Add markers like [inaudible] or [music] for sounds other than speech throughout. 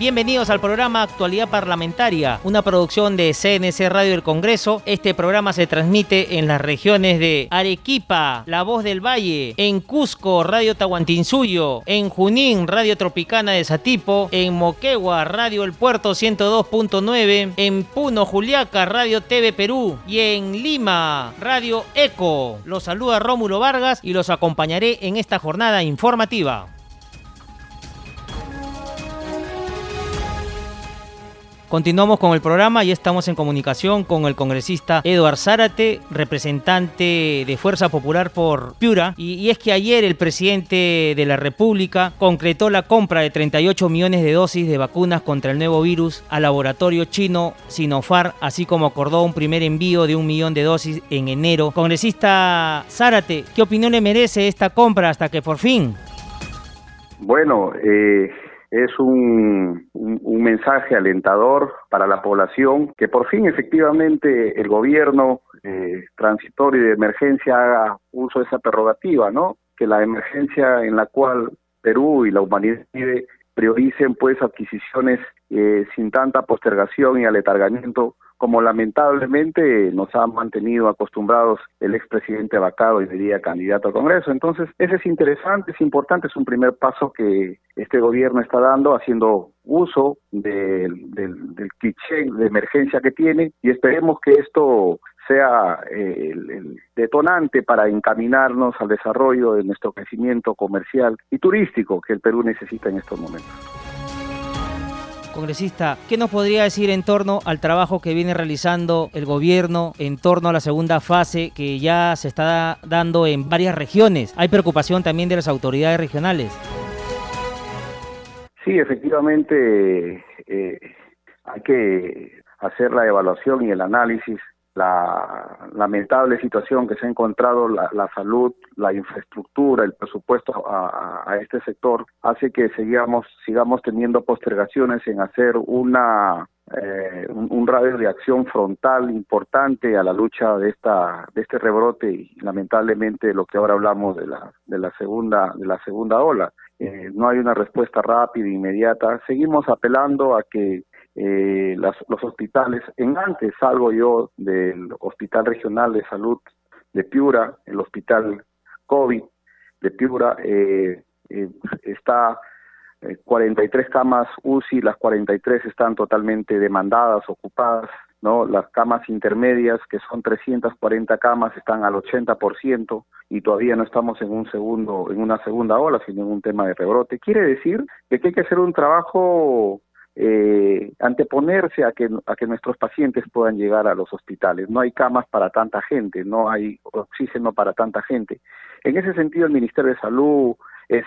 Bienvenidos al programa Actualidad Parlamentaria, una producción de CNC Radio del Congreso. Este programa se transmite en las regiones de Arequipa, La Voz del Valle, en Cusco, Radio Tahuantinsuyo, en Junín, Radio Tropicana de Satipo, en Moquegua, Radio El Puerto 102.9, en Puno, Juliaca, Radio TV Perú y en Lima, Radio Eco. Los saluda Rómulo Vargas y los acompañaré en esta jornada informativa. Continuamos con el programa y estamos en comunicación con el congresista Eduard Zárate, representante de Fuerza Popular por Piura. Y, es que ayer el presidente de la República concretó la compra de 38 millones de dosis de vacunas contra el nuevo virus al laboratorio chino Sinopharm, así como acordó un primer envío de un millón de dosis en enero. Congresista Zárate, ¿qué opinión le merece esta compra hasta que por fin? Bueno, eh es un, un, mensaje alentador para la población que por fin efectivamente el gobierno eh, transitorio y de emergencia haga uso de esa prerrogativa, ¿no? Que la emergencia en la cual Perú y la humanidad vive prioricen pues adquisiciones eh, sin tanta postergación y aletargamiento como lamentablemente nos ha mantenido acostumbrados el expresidente Bacado y diría candidato al Congreso. Entonces, ese es interesante, es importante, es un primer paso que este gobierno está dando, haciendo uso del, del, del cliché de emergencia que tiene y esperemos que esto sea eh, el, detonante para encaminarnos al desarrollo de nuestro crecimiento comercial y turístico que el Perú necesita en estos momentos. Congresista, ¿qué nos podría decir en torno al trabajo que viene realizando el gobierno en torno a la segunda fase que ya se está dando en varias regiones? Hay preocupación también de las autoridades regionales. Sí, efectivamente eh, hay que hacer la evaluación y el análisis la lamentable situación que se ha encontrado la, salud, la infraestructura, el presupuesto a, este sector hace que sigamos sigamos teniendo postergaciones en hacer una eh, un, radio de acción frontal importante a la lucha de esta de este rebrote y lamentablemente lo que ahora hablamos de la de la segunda de la segunda ola. Eh, no hay una respuesta rápida e inmediata. Seguimos apelando a que eh, los hospitales. En antes salgo yo del Hospital Regional de Salud de Piura, el Hospital COVID de Piura, eh, eh, está 43 camas UCI, las 43 están totalmente demandadas, ocupadas, ¿no? Las camas intermedias, que son 340 camas, están al 80% y todavía no estamos en un segundo, en una segunda ola, sino en un tema de rebrote. Quiere decir que hay que hacer un trabajo eh, anteponerse a que, a que nuestros pacientes puedan llegar a los hospitales. No hay camas para tanta gente, no hay oxígeno para tanta gente. En ese sentido, el Ministerio de Salud,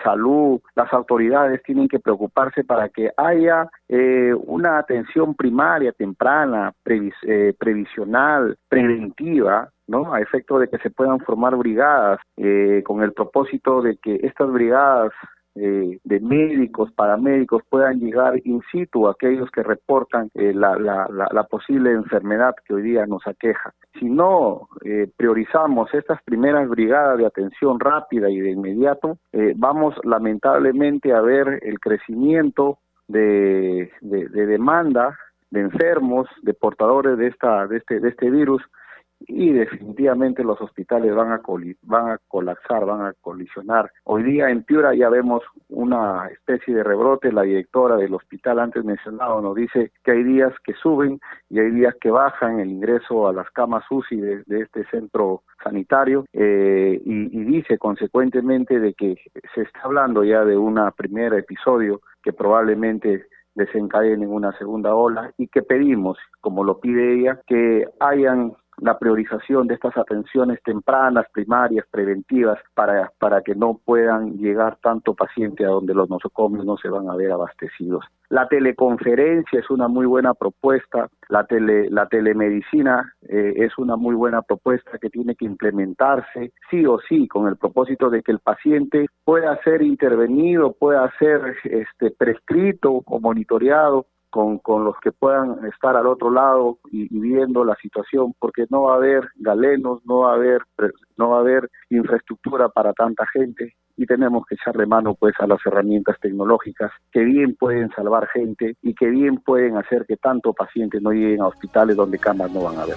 Salud, las autoridades tienen que preocuparse para que haya eh, una atención primaria, temprana, eh, previsional, preventiva, ¿no? A efecto de que se puedan formar brigadas eh, con el propósito de que estas brigadas eh, de médicos, paramédicos puedan llegar in situ a aquellos que reportan eh, la, la, la, posible enfermedad que hoy día nos aqueja. Si no eh, priorizamos estas primeras brigadas de atención rápida y de inmediato, vamos lamentablemente a ver el crecimiento de, de, de demanda de enfermos, de portadores de esta de este de este virus y definitivamente los hospitales van a van a colapsar, van a colisionar. Hoy día en Piura ya vemos una especie de rebrote, la directora del hospital antes mencionado nos dice que hay días que suben y hay días que bajan el ingreso a las camas UCI de, este centro sanitario eh, y, y dice consecuentemente de que se está hablando ya de un primer episodio que probablemente desencadenen una segunda ola y que pedimos, como lo pide ella, que hayan la priorización de estas atenciones tempranas, primarias, preventivas, para, para que no puedan llegar tanto paciente a donde los nosocomios no se van a ver abastecidos. La teleconferencia es una muy buena propuesta, la, tele, la telemedicina eh, es una muy buena propuesta que tiene que implementarse sí o sí con el propósito de que el paciente pueda ser intervenido, pueda ser este, prescrito o monitoreado con, con los que puedan estar al otro lado y, viendo la situación, porque no va a haber galenos, no va a haber, no va a haber infraestructura para tanta gente y tenemos que echarle mano pues a las herramientas tecnológicas que bien pueden salvar gente y que bien pueden hacer que tanto pacientes no lleguen a hospitales donde camas no van a haber.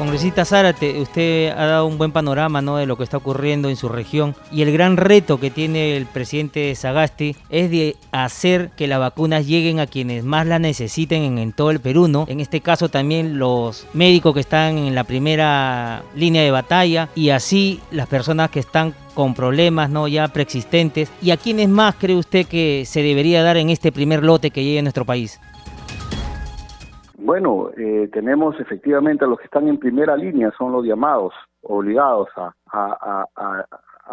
Congresista Zárate, usted ha dado un buen panorama ¿no? de lo que está ocurriendo en su región y el gran reto que tiene el presidente Sagasti es de hacer que las vacunas lleguen a quienes más las necesiten en, todo el Perú, ¿no? En este caso también los médicos que están en la primera línea de batalla y así las personas que están con problemas no ya preexistentes y a quienes más cree usted que se debería dar en este primer lote que llegue a nuestro país. Bueno, eh, tenemos efectivamente a los que están en primera línea, son los llamados, obligados a,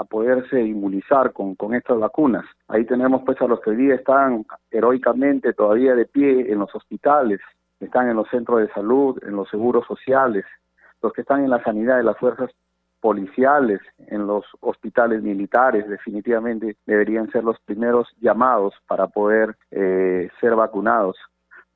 poderse inmunizar con, con estas vacunas. Ahí tenemos pues a los que hoy día están heroicamente todavía de pie en los hospitales, están en los centros de salud, en los seguros sociales, los que están en la sanidad de las fuerzas policiales, en los hospitales militares, definitivamente deberían ser los primeros llamados para poder eh, ser vacunados.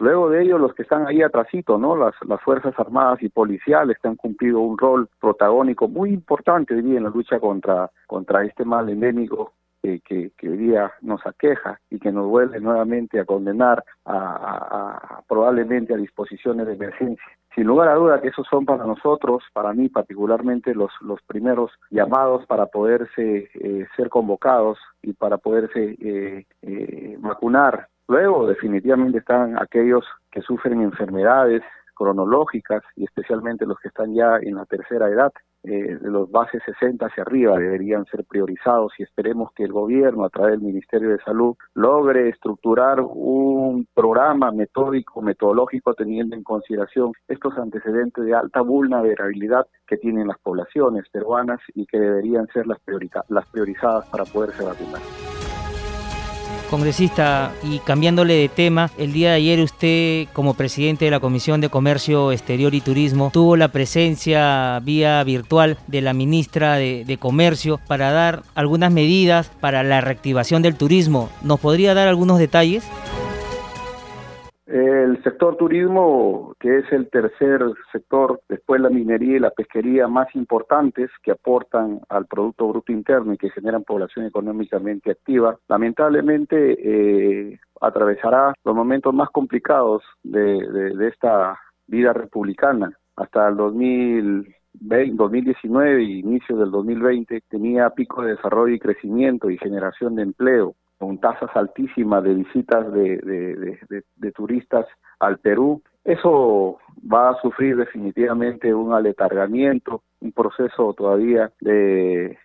Luego de ello, los que están ahí atrásito, ¿no? Las, Fuerzas Armadas y Policiales que han cumplido un rol protagónico muy importante día en la lucha contra, contra este mal endémico que, que, hoy día nos aqueja y que nos vuelve nuevamente a condenar a, probablemente a disposiciones de emergencia. Sin lugar a duda que esos son para nosotros, para mí particularmente, los, los primeros llamados para poderse eh, ser convocados y para poderse eh, eh, vacunar Luego, definitivamente están aquellos que sufren enfermedades cronológicas y especialmente los que están ya en la tercera edad, eh, los bases 60 hacia arriba deberían ser priorizados y esperemos que el gobierno a través del Ministerio de Salud logre estructurar un programa metódico, metodológico teniendo en consideración estos antecedentes de alta vulnerabilidad que tienen las poblaciones peruanas y que deberían ser las, las priorizadas para poderse vacunar. Congresista, y cambiándole de tema, el día de ayer usted, como presidente de la Comisión de Comercio Exterior y Turismo, tuvo la presencia vía virtual de la ministra de, Comercio para dar algunas medidas para la reactivación del turismo. ¿Nos podría dar algunos detalles? El sector turismo, que es el tercer sector, después la minería y la pesquería más importantes que aportan al Producto Bruto Interno y que generan población económicamente activa, lamentablemente eh, atravesará los momentos más complicados de, esta vida republicana. Hasta el 2000 2019 y inicio del 2020 tenía pico de desarrollo y crecimiento y generación de empleo con tasas altísimas de visitas de, de, de, de, turistas al Perú. Eso va a sufrir definitivamente un aletargamiento, un proceso todavía de,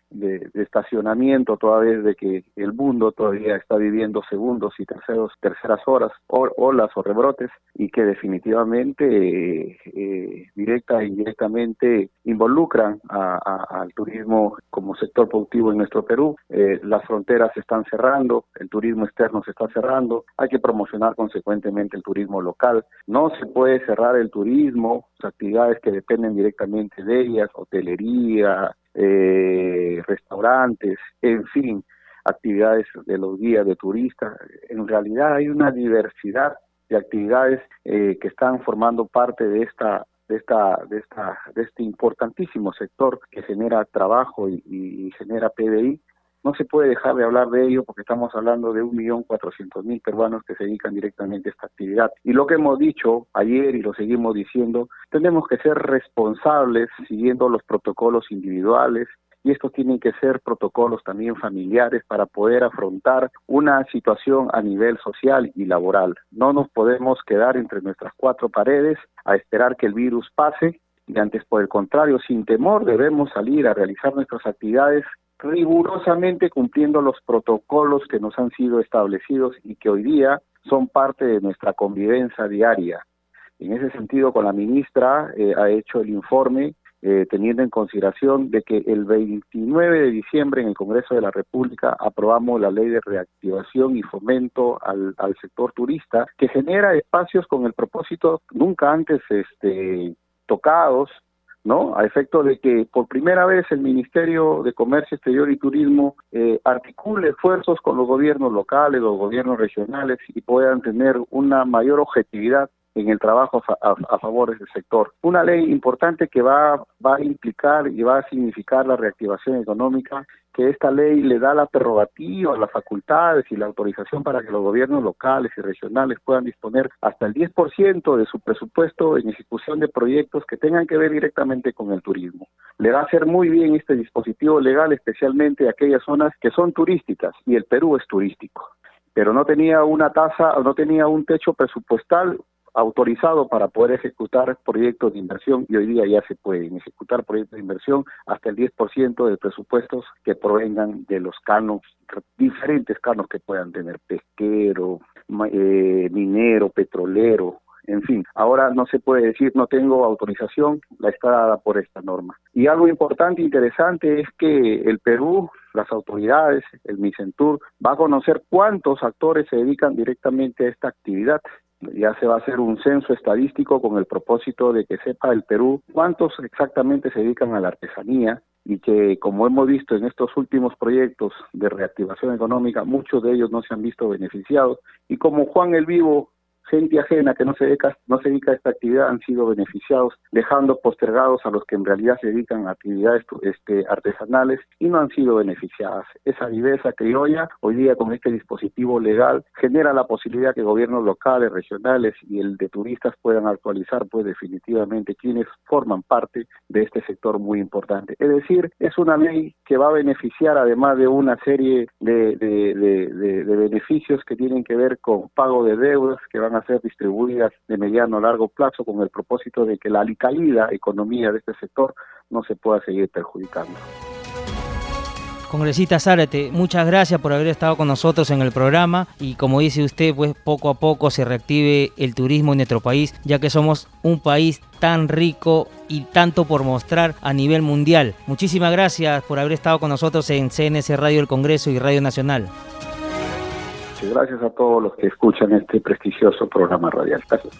estacionamiento toda vez de que el mundo todavía está viviendo segundos y terceros, terceras horas, olas o rebrotes, y que definitivamente eh, directa e indirectamente involucran a, al turismo como sector productivo en nuestro Perú. Eh, las fronteras se están cerrando, el turismo externo se está cerrando, hay que promocionar consecuentemente el turismo local. No se puede cerrar el turismo, actividades que dependen directamente de ellas, hotelería, eh, restaurantes, en fin, actividades de los guías de turistas. En realidad hay una diversidad de actividades eh, que están formando parte de esta de esta de esta de este importantísimo sector que genera trabajo y, y genera PDI no se puede dejar de hablar de ello porque estamos hablando de un millón cuatrocientos mil peruanos que se dedican directamente a esta actividad. Y lo que hemos dicho ayer y lo seguimos diciendo, tenemos que ser responsables siguiendo los protocolos individuales, y estos tienen que ser protocolos también familiares para poder afrontar una situación a nivel social y laboral. No nos podemos quedar entre nuestras cuatro paredes a esperar que el virus pase y antes por el contrario, sin temor debemos salir a realizar nuestras actividades rigurosamente cumpliendo los protocolos que nos han sido establecidos y que hoy día son parte de nuestra convivencia diaria. En ese sentido, con la ministra eh, ha hecho el informe eh, teniendo en consideración de que el 29 de diciembre en el Congreso de la República aprobamos la ley de reactivación y fomento al, al sector turista, que genera espacios con el propósito nunca antes este, tocados ¿no? A efecto de que por primera vez el Ministerio de Comercio Exterior y Turismo eh, articule esfuerzos con los gobiernos locales, los gobiernos regionales y puedan tener una mayor objetividad en el trabajo a, favor de ese sector. Una ley importante que va, va a implicar y va a significar la reactivación económica, que esta ley le da la prerrogativa, las facultades y la autorización para que los gobiernos locales y regionales puedan disponer hasta el 10% de su presupuesto en ejecución de proyectos que tengan que ver directamente con el turismo. Le va a hacer muy bien este dispositivo legal, especialmente a aquellas zonas que son turísticas y el Perú es turístico pero no tenía una tasa, no tenía un techo presupuestal autorizado para poder ejecutar proyectos de inversión y hoy día ya se pueden ejecutar proyectos de inversión hasta el 10% de presupuestos que provengan de los canos, diferentes canos que puedan tener, pesquero, eh, minero, petrolero, en fin, ahora no se puede decir no tengo autorización, la está dada por esta norma. Y algo importante e interesante es que el Perú, las autoridades, el MICENTUR, va a conocer cuántos actores se dedican directamente a esta actividad ya se va a hacer un censo estadístico con el propósito de que sepa el Perú cuántos exactamente se dedican a la artesanía y que, como hemos visto en estos últimos proyectos de reactivación económica, muchos de ellos no se han visto beneficiados. Y como Juan el Vivo gente ajena que no se dedica, no se dedica a esta actividad han sido beneficiados, dejando postergados a los que en realidad se dedican a actividades este, artesanales y no han sido beneficiadas. Esa viveza criolla, hoy día con este dispositivo legal, genera la posibilidad que gobiernos locales, regionales y el de turistas puedan actualizar, pues definitivamente, quienes forman parte de este sector muy importante. Es decir, es una ley que va a beneficiar además de una serie de, de, de, de beneficios que tienen que ver con pago de deudas, que van a ser distribuidas de mediano a largo plazo con el propósito de que la alicalida economía de este sector no se pueda seguir perjudicando. Congresista Zárate, muchas gracias por haber estado con nosotros en el programa y como dice usted, pues poco a poco se reactive el turismo en nuestro país, ya que somos un país tan rico y tanto por mostrar a nivel mundial. Muchísimas gracias por haber estado con nosotros en CNS Radio del Congreso y Radio Nacional. Gracias a todos los que escuchan este prestigioso programa radial. Gracias.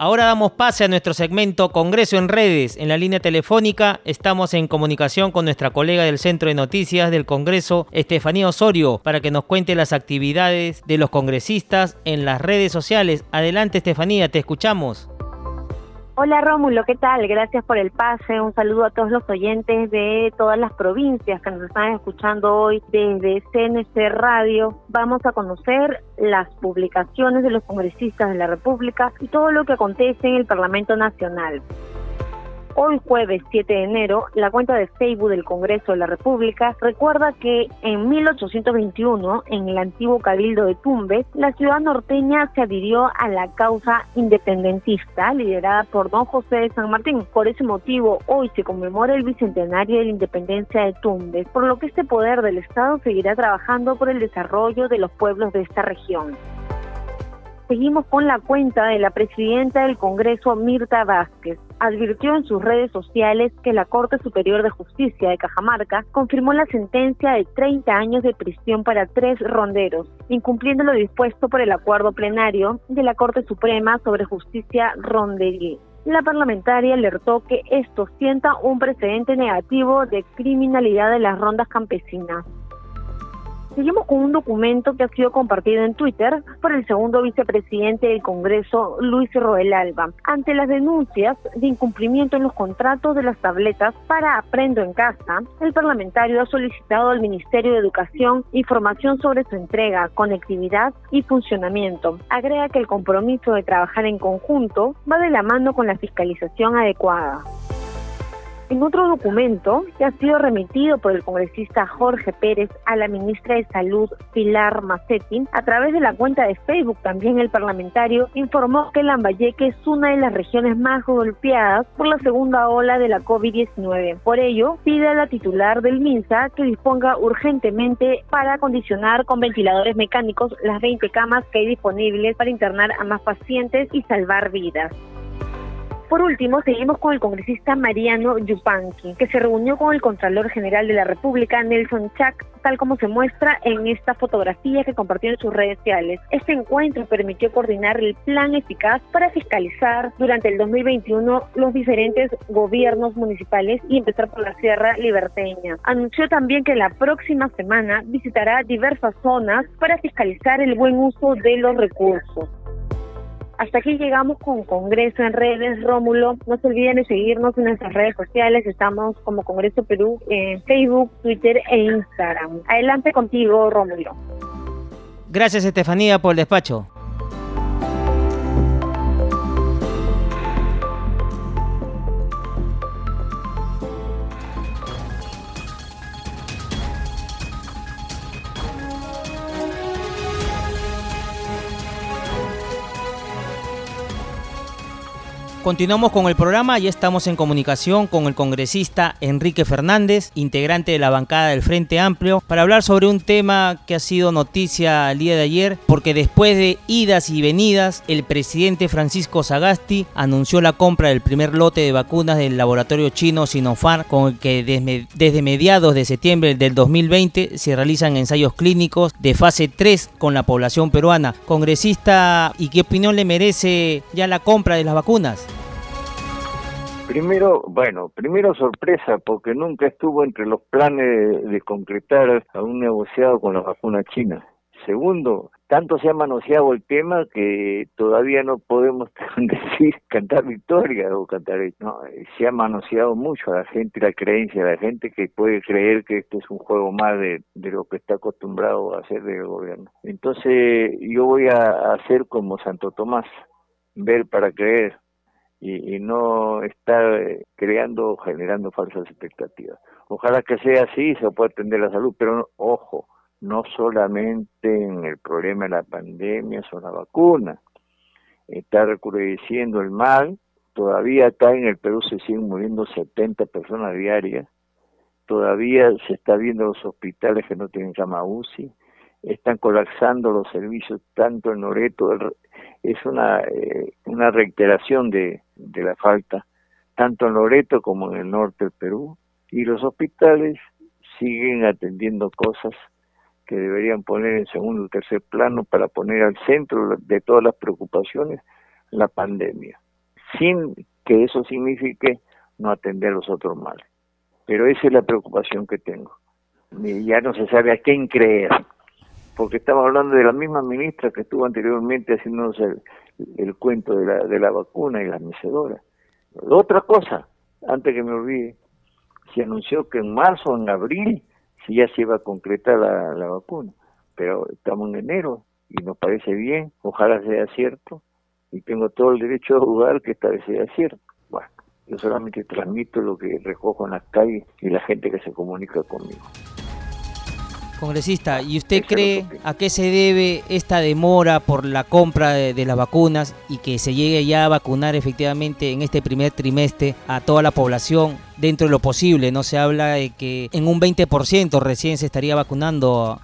Ahora damos pase a nuestro segmento Congreso en redes. En la línea telefónica estamos en comunicación con nuestra colega del Centro de Noticias del Congreso, Estefanía Osorio, para que nos cuente las actividades de los congresistas en las redes sociales. Adelante Estefanía, te escuchamos. Hola Rómulo, ¿qué tal? Gracias por el pase. Un saludo a todos los oyentes de todas las provincias que nos están escuchando hoy desde CNC Radio. Vamos a conocer las publicaciones de los congresistas de la República y todo lo que acontece en el Parlamento Nacional. Hoy jueves 7 de enero, la cuenta de Facebook del Congreso de la República recuerda que en 1821, en el antiguo Cabildo de Tumbes, la ciudad norteña se adhirió a la causa independentista liderada por don José de San Martín. Por ese motivo, hoy se conmemora el bicentenario de la independencia de Tumbes, por lo que este poder del Estado seguirá trabajando por el desarrollo de los pueblos de esta región. Seguimos con la cuenta de la presidenta del Congreso, Mirta Vázquez. Advirtió en sus redes sociales que la Corte Superior de Justicia de Cajamarca confirmó la sentencia de 30 años de prisión para tres ronderos, incumpliendo lo dispuesto por el acuerdo plenario de la Corte Suprema sobre Justicia Rondería. La parlamentaria alertó que esto sienta un precedente negativo de criminalidad de las rondas campesinas. Seguimos con un documento que ha sido compartido en Twitter por el segundo vicepresidente del Congreso, Luis Roel Alba, ante las denuncias de incumplimiento en los contratos de las tabletas para Aprendo en Casa. El parlamentario ha solicitado al Ministerio de Educación información sobre su entrega, conectividad y funcionamiento. Agrega que el compromiso de trabajar en conjunto va de la mano con la fiscalización adecuada. En otro documento que ha sido remitido por el congresista Jorge Pérez a la ministra de Salud Pilar Macetti, a través de la cuenta de Facebook también el parlamentario informó que Lambayeque es una de las regiones más golpeadas por la segunda ola de la COVID-19. Por ello, pide a la titular del MINSA que disponga urgentemente para acondicionar con ventiladores mecánicos las 20 camas que hay disponibles para internar a más pacientes y salvar vidas. Por último, seguimos con el congresista Mariano Yupanqui, que se reunió con el Contralor General de la República, Nelson Chak, tal como se muestra en esta fotografía que compartió en sus redes sociales. Este encuentro permitió coordinar el plan eficaz para fiscalizar durante el 2021 los diferentes gobiernos municipales y empezar por la Sierra Liberteña. Anunció también que la próxima semana visitará diversas zonas para fiscalizar el buen uso de los recursos. Hasta aquí llegamos con Congreso en redes, Rómulo. No se olviden de seguirnos en nuestras redes sociales. Estamos como Congreso Perú en Facebook, Twitter e Instagram. Adelante contigo, Rómulo. Gracias, Estefanía, por el despacho. Continuamos con el programa y estamos en comunicación con el congresista Enrique Fernández, integrante de la bancada del Frente Amplio, para hablar sobre un tema que ha sido noticia el día de ayer, porque después de idas y venidas, el presidente Francisco Sagasti anunció la compra del primer lote de vacunas del laboratorio chino Sinopharm, con el que desde, mediados de septiembre del 2020 se realizan ensayos clínicos de fase 3 con la población peruana. Congresista, ¿y qué opinión le merece ya la compra de las vacunas? Primero, bueno, primero sorpresa porque nunca estuvo entre los planes de concretar a un negociado con la vacuna china. Segundo, tanto se ha manoseado el tema que todavía no podemos [laughs] decir cantar victoria o cantar no se ha manoseado mucho a la gente la creencia de la gente que puede creer que esto es un juego más de, de lo que está acostumbrado a hacer el gobierno entonces yo voy a hacer como Santo Tomás ver para creer y, no estar eh, creando o generando falsas expectativas. Ojalá que sea así y se pueda atender la salud, pero ojo, no solamente en el problema de la pandemia son la vacuna. Está recrudeciendo el mal, todavía acá en el Perú se siguen muriendo 70 personas diarias, todavía se está viendo los hospitales que no tienen cama UCI, están colapsando los servicios tanto en Loreto, es una, eh, una reiteración de, de la falta, tanto en Loreto como en el norte del Perú, y los hospitales siguen atendiendo cosas que deberían poner en segundo o tercer plano para poner al centro de todas las preocupaciones la pandemia, sin que eso signifique no atender los otros males. Pero esa es la preocupación que tengo. ya no se sabe a quién creer porque estamos hablando de la misma ministra que estuvo anteriormente haciéndonos el, cuento de la, de la vacuna y las mecedoras. Otra cosa, antes que me olvide, se anunció que en marzo en abril si ya se iba a concretar la, la vacuna, pero estamos en enero y nos parece bien, ojalá sea cierto, y tengo todo el derecho a jugar que esta vez sea cierto. Bueno, yo solamente transmito lo que recojo en las calles y la gente que se comunica conmigo. Congresista, ¿y usted cree a qué se debe esta demora por la compra de, las vacunas y que se llegue ya a vacunar efectivamente en este primer trimestre a toda la población dentro de lo posible? No se habla de que en un 20% recién se estaría vacunando.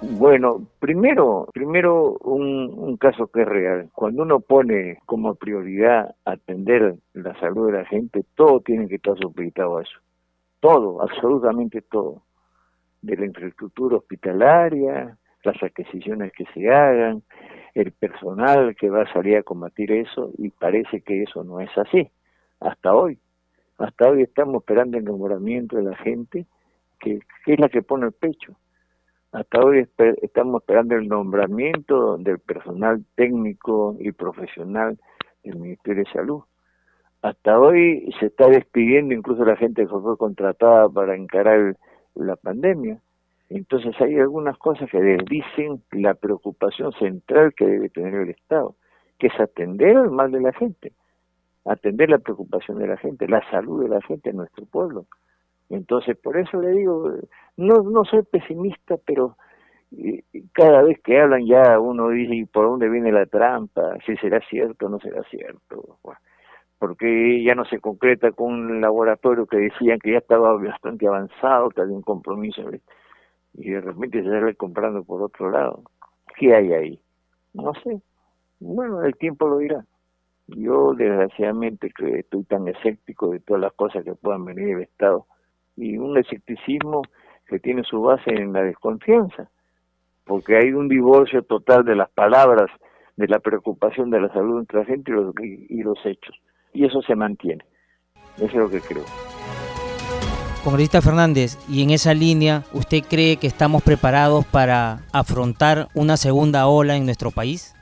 Bueno, primero, primero un, un caso que es real. Cuando uno pone como prioridad atender la salud de la gente, todo tiene que estar supeditado a eso. Todo, absolutamente todo de la infraestructura hospitalaria, las adquisiciones que se hagan, el personal que va a salir a combatir eso y parece que eso no es así, hasta hoy. Hasta hoy estamos esperando el nombramiento de la gente que, es la que pone el pecho. Hasta hoy estamos esperando el nombramiento del personal técnico y profesional del Ministerio de Salud. Hasta hoy se está despidiendo incluso la gente que fue contratada para encarar el, la pandemia. Entonces hay algunas cosas que dicen la preocupación central que debe tener el Estado, que es atender al mal de la gente, atender la preocupación de la gente, la salud de la gente en nuestro pueblo. Entonces, por eso le digo, no, no soy pesimista, pero eh, cada vez que hablan ya uno dice, por dónde viene la trampa? ¿Si será cierto o no será cierto? Porque ya no se concreta con un laboratorio que decían que ya estaba bastante avanzado, que había un compromiso, y de repente se sale comprando por otro lado. ¿Qué hay ahí? No sé. Bueno, el tiempo lo dirá. Yo, desgraciadamente, que estoy tan escéptico de todas las cosas que puedan venir del Estado, y un escepticismo que tiene su base en la desconfianza, porque hay un divorcio total de las palabras, de la preocupación de la salud entre la gente y los, y los hechos y eso se mantiene. Eso es lo que creo. Congresista Fernández, y en esa línea, ¿usted cree que estamos preparados para afrontar una segunda ola en nuestro país?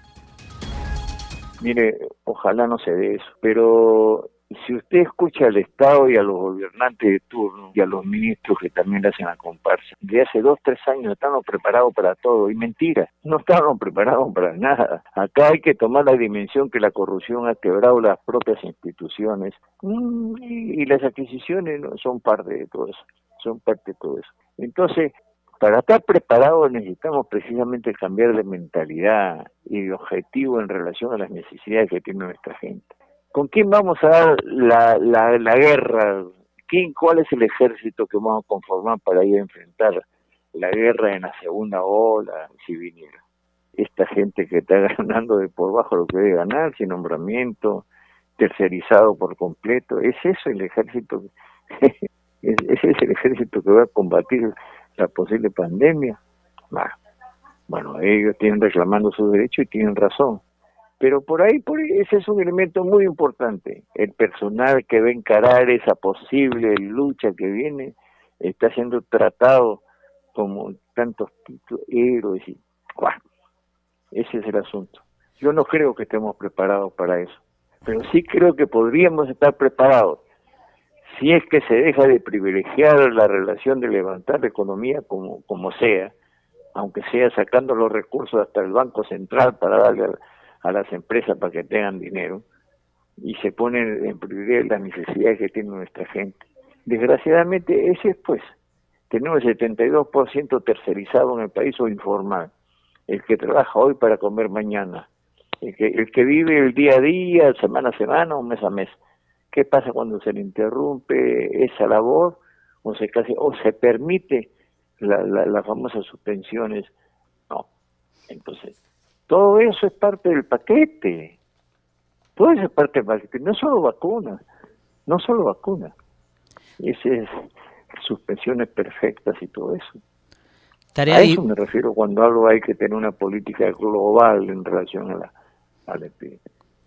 Mire, ojalá no se dé eso, pero si usted escucha al Estado y a los gobernantes de turno y a los ministros que también hacen la comparsa, de hace dos, tres años estamos preparados para todo, y mentira, no estamos preparados para nada. Acá hay que tomar la dimensión que la corrupción ha quebrado las propias instituciones mm, y, las adquisiciones son parte de todo eso, son parte de todo eso. Entonces, para estar preparados necesitamos precisamente cambiar de mentalidad y de objetivo en relación a las necesidades que tiene nuestra gente. ¿Con quién vamos a dar la, la, guerra? ¿Quién, ¿Cuál es el ejército que vamos a conformar para ir a enfrentar la guerra en la segunda ola, si viniera? Esta gente que está [laughs] ganando de por bajo lo que debe ganar, sin nombramiento, tercerizado por completo, ¿es eso el ejército? [laughs] ¿Ese es el ejército que va a combatir la posible pandemia? Bueno, ellos tienen reclamando su derecho y tienen razón. Pero por ahí, por ese es un elemento muy importante. El personal que va a encarar esa posible lucha que viene está siendo tratado como tantos títulos, y Ese es el asunto. Yo no creo que estemos preparados para eso, pero sí creo que podríamos estar preparados si es que se deja de privilegiar la relación de levantar la economía como, como sea, aunque sea sacando los recursos hasta el Banco Central para darle a las empresas para que tengan dinero y se ponen en prioridad las necesidades que tiene nuestra gente. Desgraciadamente ese es pues, tenemos el 72% tercerizado en el país o informal, el que trabaja hoy para comer mañana, el que, el que vive el día a día, semana a semana o mes a mes. ¿Qué pasa cuando se le interrumpe esa labor o se, casi, o se permite las la, famosas suspensiones? No. Entonces, todo eso es parte del paquete. Todo eso es parte del paquete. No solo vacunas, no solo vacunas. Ese es suspensiones perfectas y todo eso. a eso me refiero cuando hablo hay que tener una política global en relación a la, a la epidemia.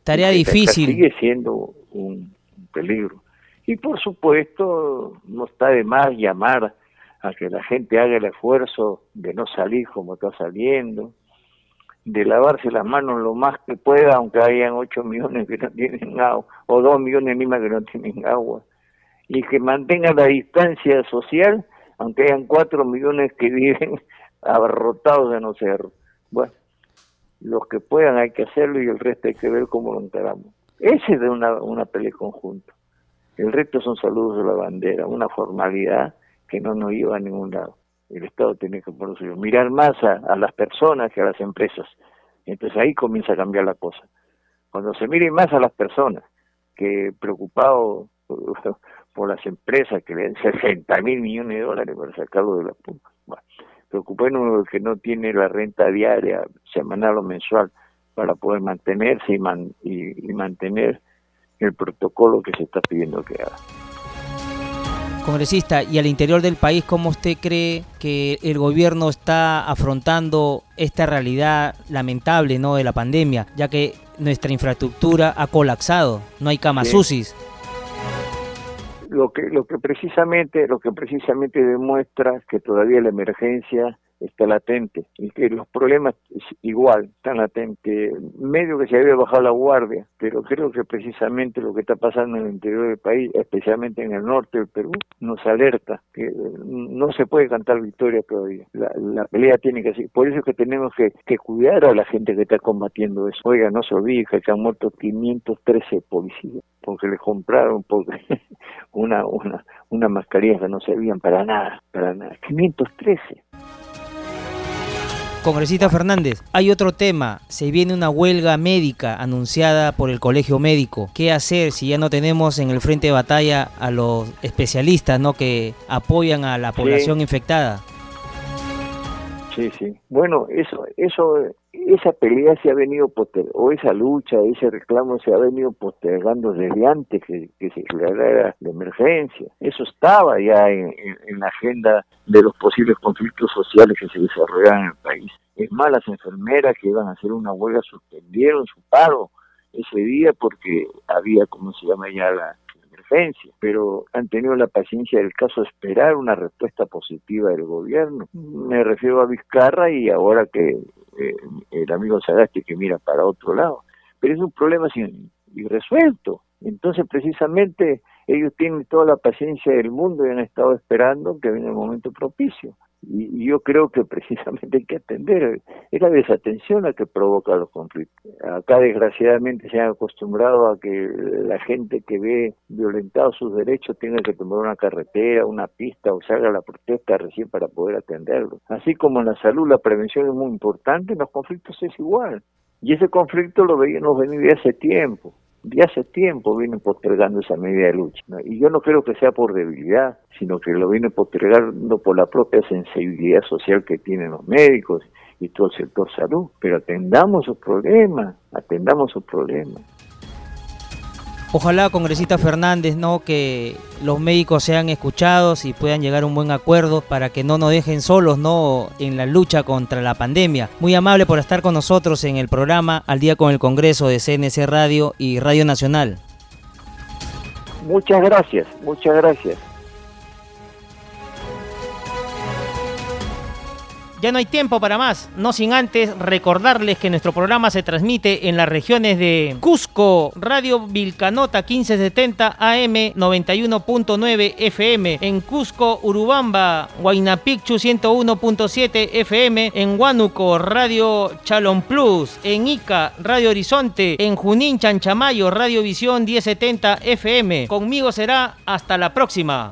Tarea difícil. Sigue siendo un, peligro. Y por supuesto, no está de más llamar a que la gente haga el esfuerzo de no salir como está saliendo, de lavarse las manos lo más que pueda, aunque hayan 8 millones que no tienen agua, o 2 millones más que no tienen agua, y que mantenga la distancia social, aunque hayan 4 millones que [laughs] viven abarrotados en los cerros. Bueno, los que puedan hay que hacerlo y el resto hay que ver cómo lo encaramos. Ese es de una, una pelea conjunta. El resto son saludos de la bandera, una formalidad que no nos lleva a ningún lado el Estado tiene que producir, mirar más a, las personas que a las empresas. Entonces ahí comienza a cambiar la cosa. Cuando se mire más a las personas que preocupado [laughs] por, las empresas que le den 60 mil millones de dólares para sacarlo de la punta. Bueno, que no tiene la renta diaria, semanal o mensual para poder mantenerse y mantener el protocolo que se está pidiendo que haga. Congresista, y al interior del país, ¿cómo usted cree que el gobierno está afrontando esta realidad lamentable ¿no? de la pandemia, ya que nuestra infraestructura ha colapsado, no hay camas UCIs? Lo que, lo que precisamente, lo que precisamente demuestra que todavía la emergencia está latente y que los problemas igual están latentes. Medio que se había bajado la guardia, pero creo que precisamente lo que está pasando en el interior del país, especialmente en el norte del Perú, nos alerta que no se puede cantar victoria todavía. La, pelea tiene que ser. Por eso es que tenemos que, cuidar a la gente que está combatiendo eso. Oiga, no se olvide que han muerto 513 policías porque les compraron porque [laughs] una, una, una mascarilla que no servían para nada, para nada. 513. Congresista Fernández, hay otro tema. Se viene una huelga médica anunciada por el Colegio Médico. ¿Qué hacer si ya no tenemos en el frente de batalla a los especialistas ¿no? que apoyan a la población infectada? Sí, sí. Bueno, eso, eso, esa pelea se ha venido postergando, o esa lucha, ese reclamo se ha venido postergando desde antes que, se declarara la emergencia. Eso estaba ya en, la agenda de los posibles conflictos sociales que se desarrollaban en el país. Es más, las enfermeras que iban a hacer una huelga suspendieron su paro ese día porque había, como se llama ya la, pero han tenido la paciencia del caso de esperar una respuesta positiva del gobierno. Me refiero a Vizcarra y ahora que eh, el amigo Sagasti que mira para otro lado. Pero es un problema sin, irresuelto. Entonces, precisamente, ellos tienen toda la paciencia del mundo y han estado esperando que venga el momento propicio. Y, yo creo que precisamente hay que atender, es la desatención la que provoca los conflictos. Acá desgraciadamente se han acostumbrado a que la gente que ve violentados sus derechos tenga que tomar una carretera, una pista o salga a la protesta recién para poder atenderlo. Así como en la salud la prevención es muy importante, en los conflictos es igual. Y ese conflicto lo veíamos venir de hace tiempo de hace tiempo vienen postergando esa medida de lucha. Y yo no creo que sea por debilidad, sino que lo vienen postergando por la propia sensibilidad social que tienen los médicos y todo el sector salud. Pero atendamos sus problemas, atendamos sus problemas. Ojalá, congresista Fernández, no que los médicos sean escuchados y puedan llegar a un buen acuerdo para que no nos dejen solos, no en la lucha contra la pandemia. Muy amable por estar con nosotros en el programa Al día con el Congreso de CNC Radio y Radio Nacional. Muchas gracias, muchas gracias. Ya no hay tiempo para más, no sin antes recordarles que nuestro programa se transmite en las regiones de Cusco, Radio Vilcanota 1570 AM 91.9 FM, en Cusco, Urubamba, Huaynapichu 101.7 FM, en Huánuco, Radio Chalon Plus, en Ica, Radio Horizonte, en Junín, Chanchamayo, Radio Visión 1070 FM. Conmigo será hasta la próxima.